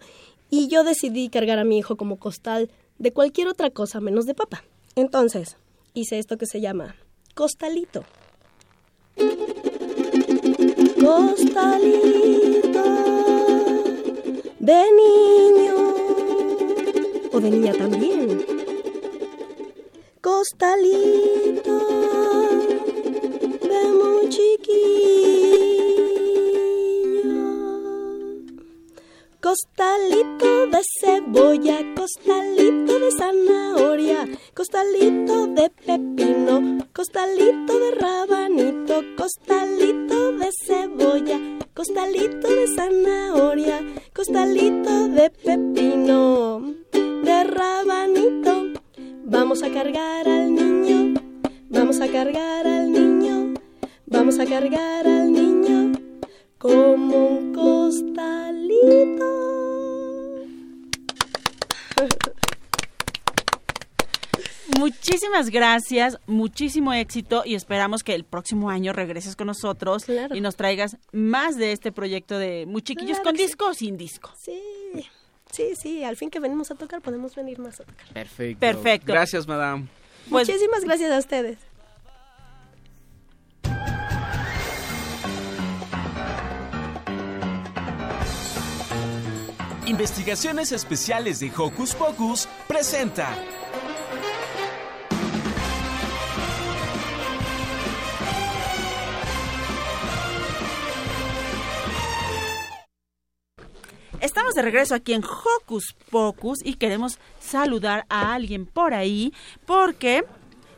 y yo decidí cargar a mi hijo como costal de cualquier otra cosa menos de papa. Entonces, hice esto que se llama costalito. Costalito de niño o de niña también. Costalito Costalito de cebolla, costalito de zanahoria, costalito de pepino, costalito de rabanito, costalito de cebolla, costalito de zanahoria, costalito de pepino, de rabanito. Vamos a cargar al niño, vamos a cargar al vamos a cargar al niño como un costalito. Muchísimas gracias, muchísimo éxito y esperamos que el próximo año regreses con nosotros y nos traigas más de este proyecto de Muchiquillos Claro con sí. disco o sin disco. Sí, sí, sí, al fin que venimos a tocar podemos venir más a tocar. Perfecto. Perfecto. Gracias, madame. Pues- Muchísimas gracias a ustedes. Investigaciones Especiales de Hocus Pocus presenta. Estamos de regreso aquí en Hocus Pocus y queremos saludar a alguien por ahí porque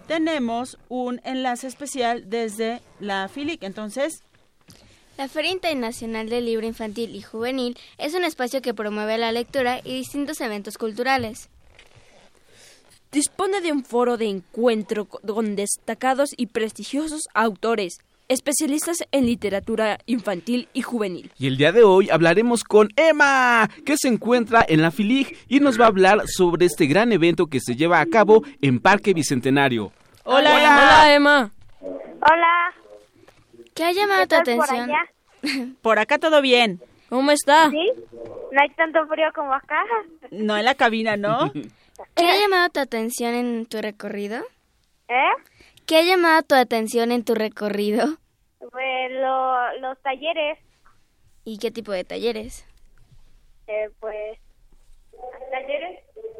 tenemos un enlace especial desde la FILIC. Entonces, La Feria Internacional del Libro Infantil y Juvenil es un espacio que promueve la lectura y distintos eventos culturales. Dispone de un foro de encuentro co- con destacados y prestigiosos autores, especialistas en literatura infantil y juvenil. Y el día de hoy hablaremos con Emma, que se encuentra en la FILIG y nos va a hablar sobre este gran evento que se lleva a cabo en Parque Bicentenario. Hola, Emma. Hola, Emma. Hola. ¿Qué ha llamado tu por atención? allá? por acá todo bien. ¿Cómo está? ¿Sí? ¿No hay tanto frío como acá? No en la cabina, ¿no? ¿Qué ha llamado tu atención en tu recorrido? ¿Eh? ¿Qué ha llamado tu atención en tu recorrido? Pues lo- los talleres, ¿Y qué tipo de talleres? eh, pues talleres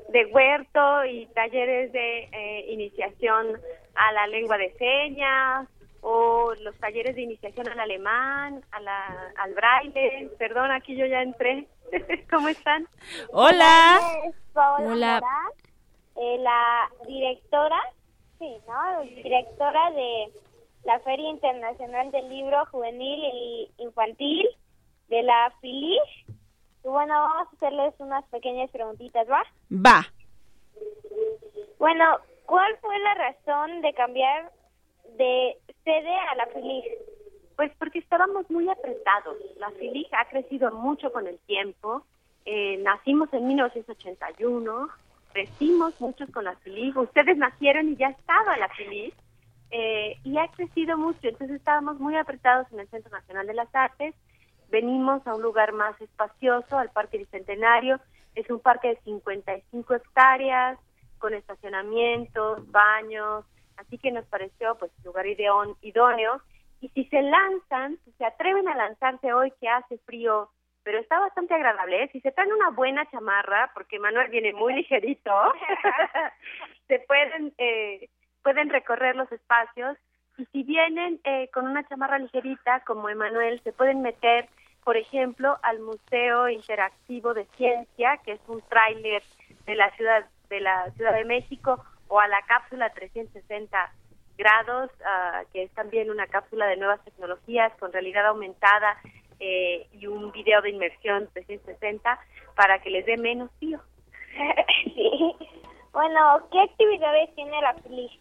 de huerto y talleres de eh, iniciación a la lengua de señas o los talleres de iniciación al alemán, a la, al braille. Perdón, aquí yo ya entré. ¿Cómo están? Hola. Paola Hola. Morán, eh, la directora, sí, ¿no? Directora de la Feria Internacional del Libro Juvenil y Infantil de la FILIG. Y bueno, vamos a hacerles unas pequeñas preguntitas, ¿va? Va. Bueno, ¿cuál fue la razón de cambiar de sede a la FILIG? Pues porque estábamos muy apretados. La FILIG ha crecido mucho con el tiempo. Eh, nacimos en 1981, crecimos muchos con la FILIG. Ustedes nacieron y ya estaba la FILIG. Eh, y ha crecido mucho. Entonces estábamos muy apretados en el Centro Nacional de las Artes. Venimos a un lugar más espacioso, al Parque Bicentenario. Es un parque de 55 hectáreas, con estacionamientos, baños. Así que nos pareció pues lugar ideón- idóneo. Y si se lanzan, si se atreven a lanzarse hoy que hace frío, pero está bastante agradable, ¿eh? si se traen una buena chamarra, porque Manuel viene muy ligerito, se pueden eh, pueden recorrer los espacios y si vienen eh, con una chamarra ligerita como Emanuel, se pueden meter, por ejemplo, al Museo Interactivo de Ciencia, que es un tráiler de la ciudad de la Ciudad de México, o a la cápsula 360 grados, ah, que es también una cápsula de nuevas tecnologías con realidad aumentada eh, y un video de inmersión 360 para que les dé menos frío. sí. Bueno, ¿qué actividades tiene la FILIG?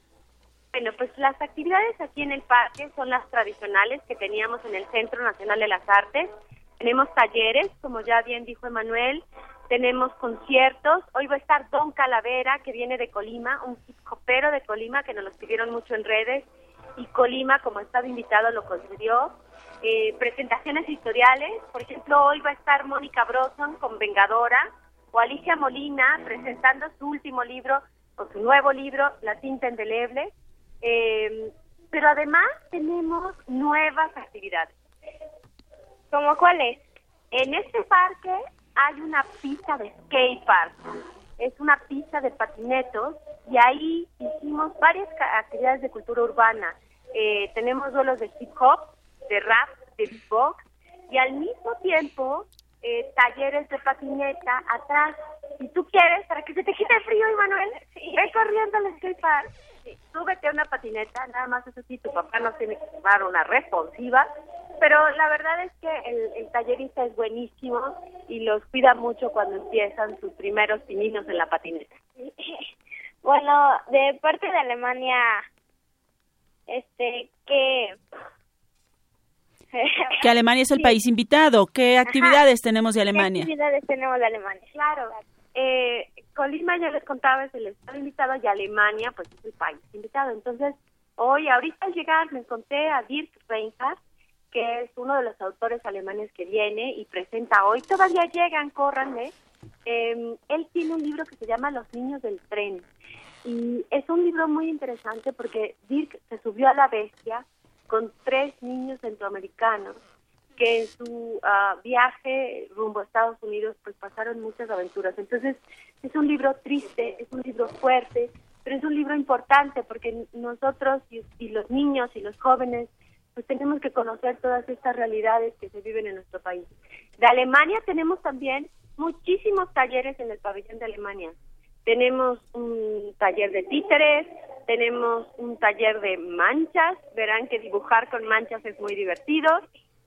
Bueno, pues las actividades aquí en el parque son las tradicionales que teníamos en el Centro Nacional de las Artes. Tenemos talleres, como ya bien dijo Emanuel, tenemos conciertos. Hoy va a estar Don Calavera, que viene de Colima, un hip hopero de Colima que nos los pidieron mucho en redes. Y Colima, como estado invitado, lo concedió. Eh, presentaciones editoriales, por ejemplo, hoy va a estar Mónica Broson con Vengadora o Alicia Molina presentando su último libro o su nuevo libro, La tinta indeleble. Eh, pero además tenemos nuevas actividades. ¿Cómo cuáles? En este parque hay una pista de skate park. Es una pista de patinetos y ahí hicimos varias actividades de cultura urbana. Eh, tenemos duelos de hip hop, de rap, de beatbox y al mismo tiempo eh, talleres de patineta atrás. Si tú quieres, para que se te quite el frío, Emanuel, ve corriendo al skate park. Súbete a una patineta, nada más eso sí, tu papá no tiene que llevar una responsiva, pero la verdad es que el, el tallerista es buenísimo y los cuida mucho cuando empiezan sus primeros pininos en la patineta. Bueno, de parte de Alemania, este, ¿qué? Que Alemania es el país invitado. ¿Qué actividades tenemos de Alemania? ¿Qué actividades tenemos de Alemania? Claro. Eh, Colima, ya les contaba, es el estado invitado y Alemania, pues es el país invitado. Entonces, hoy, ahorita al llegar, me encontré a Dirk Reinhardt, que es uno de los autores alemanes que viene y presenta hoy. Todavía llegan, córranle. Eh, él tiene un libro que se llama Los niños del tren. Y es un libro muy interesante porque Dirk se subió a la bestia con tres niños centroamericanos que en su ah, viaje rumbo a Estados Unidos pues pasaron muchas aventuras. Entonces es un libro triste, es un libro fuerte, pero es un libro importante porque nosotros y, y los niños y los jóvenes pues tenemos que conocer todas estas realidades que se viven en nuestro país. De Alemania tenemos también muchísimos talleres en el pabellón de Alemania. Tenemos un taller de títeres, tenemos un taller de manchas, verán que dibujar con manchas es muy divertido,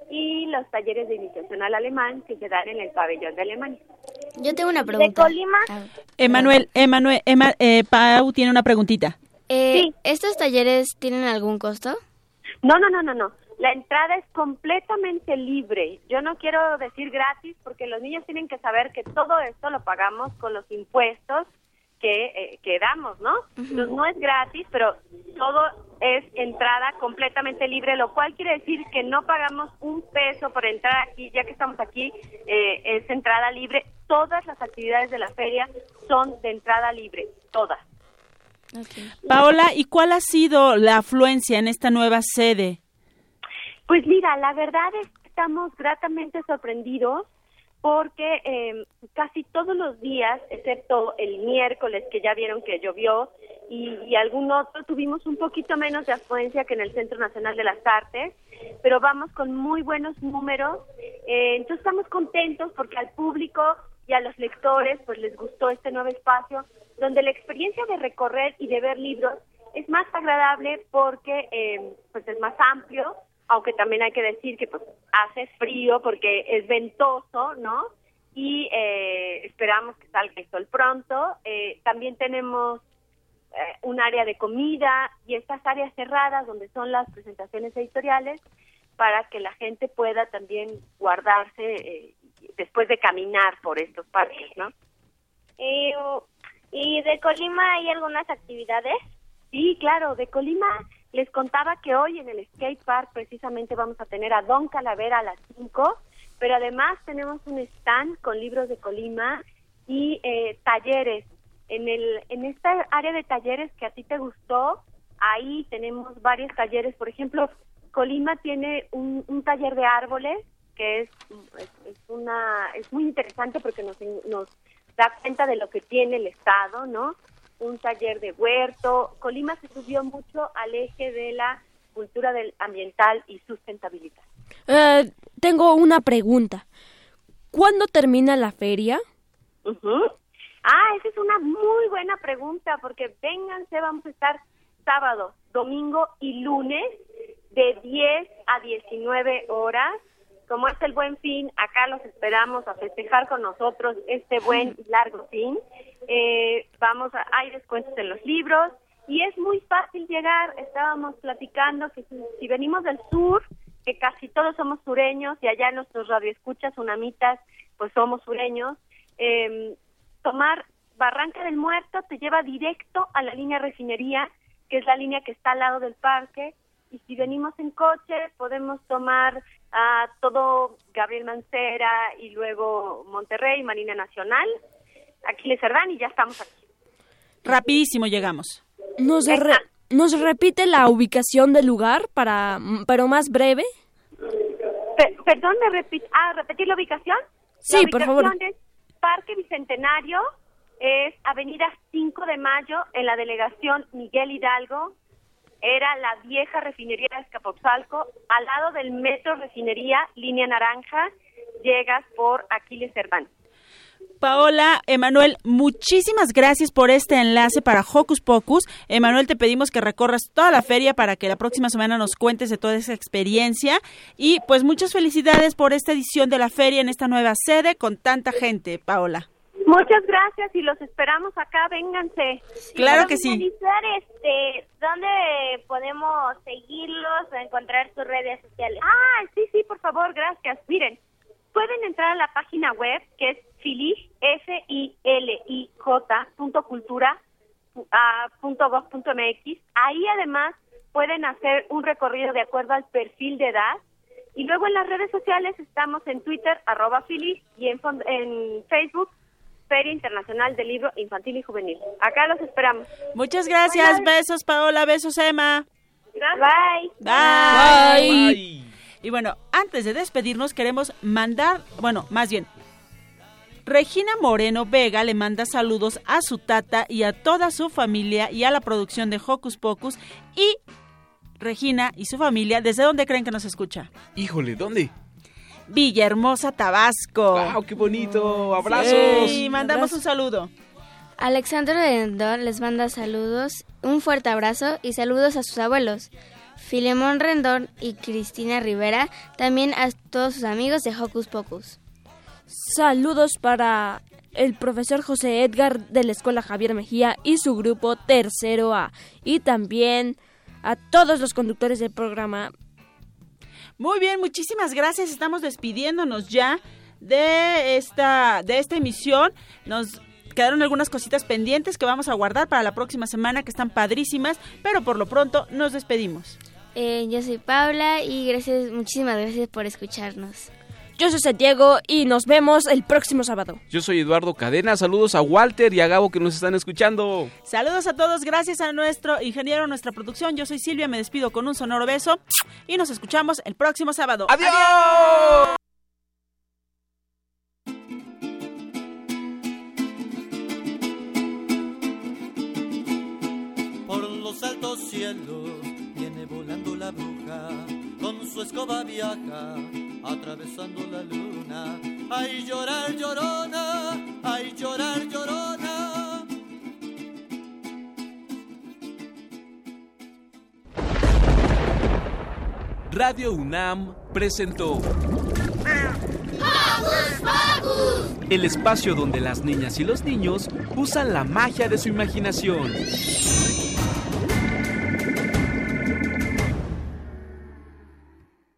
y los talleres de iniciación al alemán que se dan en el pabellón de Alemania. Yo tengo una pregunta. De Colima. Emanuel, Emanuel, Emma, eh, Pau tiene una preguntita. Eh, ¿Estos talleres tienen algún costo? No, no, no, no, no. La entrada es completamente libre. Yo no quiero decir gratis porque los niños tienen que saber que todo esto lo pagamos con los impuestos que, eh, que damos, ¿no? Entonces, no es gratis, pero todo es entrada completamente libre, lo cual quiere decir que no pagamos un peso por entrar aquí, ya que estamos aquí, eh, es entrada libre. Todas las actividades de la feria son de entrada libre, todas. Paola, ¿y cuál ha sido la afluencia en esta nueva sede? Pues mira, la verdad es que estamos gratamente sorprendidos porque eh, casi todos los días, excepto el miércoles que ya vieron que llovió y, y algún otro, tuvimos un poquito menos de afluencia que en el Centro Nacional de las Artes, pero vamos con muy buenos números. Eh, entonces estamos contentos porque al público y a los lectores pues les gustó este nuevo espacio donde la experiencia de recorrer y de ver libros es más agradable porque eh, pues es más amplio aunque también hay que decir que pues hace frío porque es ventoso, ¿no? Y eh, esperamos que salga el sol pronto. Eh, también tenemos eh, un área de comida y estas áreas cerradas donde son las presentaciones editoriales para que la gente pueda también guardarse eh, después de caminar por estos parques, ¿no? Eh, ¿Y de Colima hay algunas actividades? Sí, claro, de Colima les contaba que hoy en el skate park precisamente vamos a tener a Don Calavera a las 5, pero además tenemos un stand con libros de Colima y eh, talleres. En, el, en esta área de talleres que a ti te gustó, ahí tenemos varios talleres. Por ejemplo, Colima tiene un, taller de árboles que es, es, es una es muy interesante porque nos, nos da cuenta de lo que tiene el Estado, ¿no? Un taller de huerto. Colima se subió mucho al eje de la cultura del ambiental y sustentabilidad. Eh, tengo una pregunta. ¿Cuándo termina la feria? Ujú. Ah, esa es una muy buena pregunta porque vénganse, vamos a estar sábado, domingo y lunes de 10 a 19 horas. Como es el buen fin, acá los esperamos a festejar con nosotros este buen y largo fin. Eh, vamos a, hay descuentos en los libros y es muy fácil llegar. Estábamos platicando que si, venimos del sur, que casi todos somos sureños y allá nuestros radioescuchas, unamitas, pues somos sureños, eh, tomar Barranca del Muerto te lleva directo a la línea refinería, que es la línea que está al lado del parque, y si venimos en coche podemos tomar a todo Gabriel Mancera y luego Monterrey, Marina Nacional, Aquiles Cerdán y ya estamos aquí. Rapidísimo llegamos. ¿Nos, re- ¿Nos repite la ubicación del lugar, para, pero más breve? Pe- perdón, ¿me repi- ah, ¿repetir la ubicación? Sí, la por favor. es Parque Bicentenario, es Avenida 5 de Mayo, en la delegación Miguel Hidalgo. Era la vieja refinería de Escapotzalco, al lado del metro refinería, línea naranja, llegas por Aquiles Cerdán. Paola, Emanuel, muchísimas gracias por este enlace para Hocus Pocus. Emanuel, te pedimos que recorras toda la feria para que la próxima semana nos cuentes de toda esa experiencia. Y pues muchas felicidades por esta edición de la feria en esta nueva sede con tanta gente, Paola. Muchas gracias y los esperamos acá, vénganse. Claro que sí. Este, ¿dónde podemos seguirlos o encontrar sus redes sociales? Ah, sí, sí, por favor, gracias. Miren, pueden entrar a la página web que es filig, f i l i j punto cultura ah, punto gov punto mx. Ahí además pueden hacer un recorrido de acuerdo al perfil de edad. Y luego en las redes sociales estamos en Twitter, arroba filig, y en, en Facebook, Feria Internacional del Libro Infantil y Juvenil. Acá los esperamos. Muchas gracias, besos Paola, besos Emma. Bye. Bye. Bye. Y Y bueno, antes de despedirnos queremos mandar, bueno, más bien, Regina Moreno Vega le manda saludos a su tata y a toda su familia y a la producción de Hocus Pocus y Regina y su familia, ¿desde dónde creen que nos escucha? Híjole, ¿dónde? Villahermosa, Tabasco. ¡Wow, qué bonito! ¡Abrazos! Y mandamos un saludo. Alexandro Rendón les manda saludos, un fuerte abrazo y saludos a sus abuelos. Filemón Rendón y Cristina Rivera, también a todos sus amigos de Hocus Pocus. Saludos para el profesor José Edgar de la Escuela Javier Mejía y su grupo Tercero A. Y también a todos los conductores del programa. Muy bien, muchísimas gracias. Estamos despidiéndonos ya de esta, de esta emisión. Nos quedaron algunas cositas pendientes que vamos a guardar para la próxima semana que están padrísimas, pero por lo pronto nos despedimos. Eh, yo soy Paula y gracias, muchísimas gracias por escucharnos. Yo soy Santiago y nos vemos el próximo sábado. Yo soy Eduardo Cadena. Saludos a Walter y a Gabo que nos están escuchando. Saludos a todos. Gracias a nuestro ingeniero, nuestra producción. Yo soy Silvia. Me despido con un sonoro beso y nos escuchamos el próximo sábado. ¡Adiós! Por los altos cielos viene volando la bruja, con su escoba viaja, atravesando la luna. Ay, llorar, llorona, ay, llorar, llorona. Radio UNAM presentó el espacio donde las niñas y los niños usan la magia de su imaginación.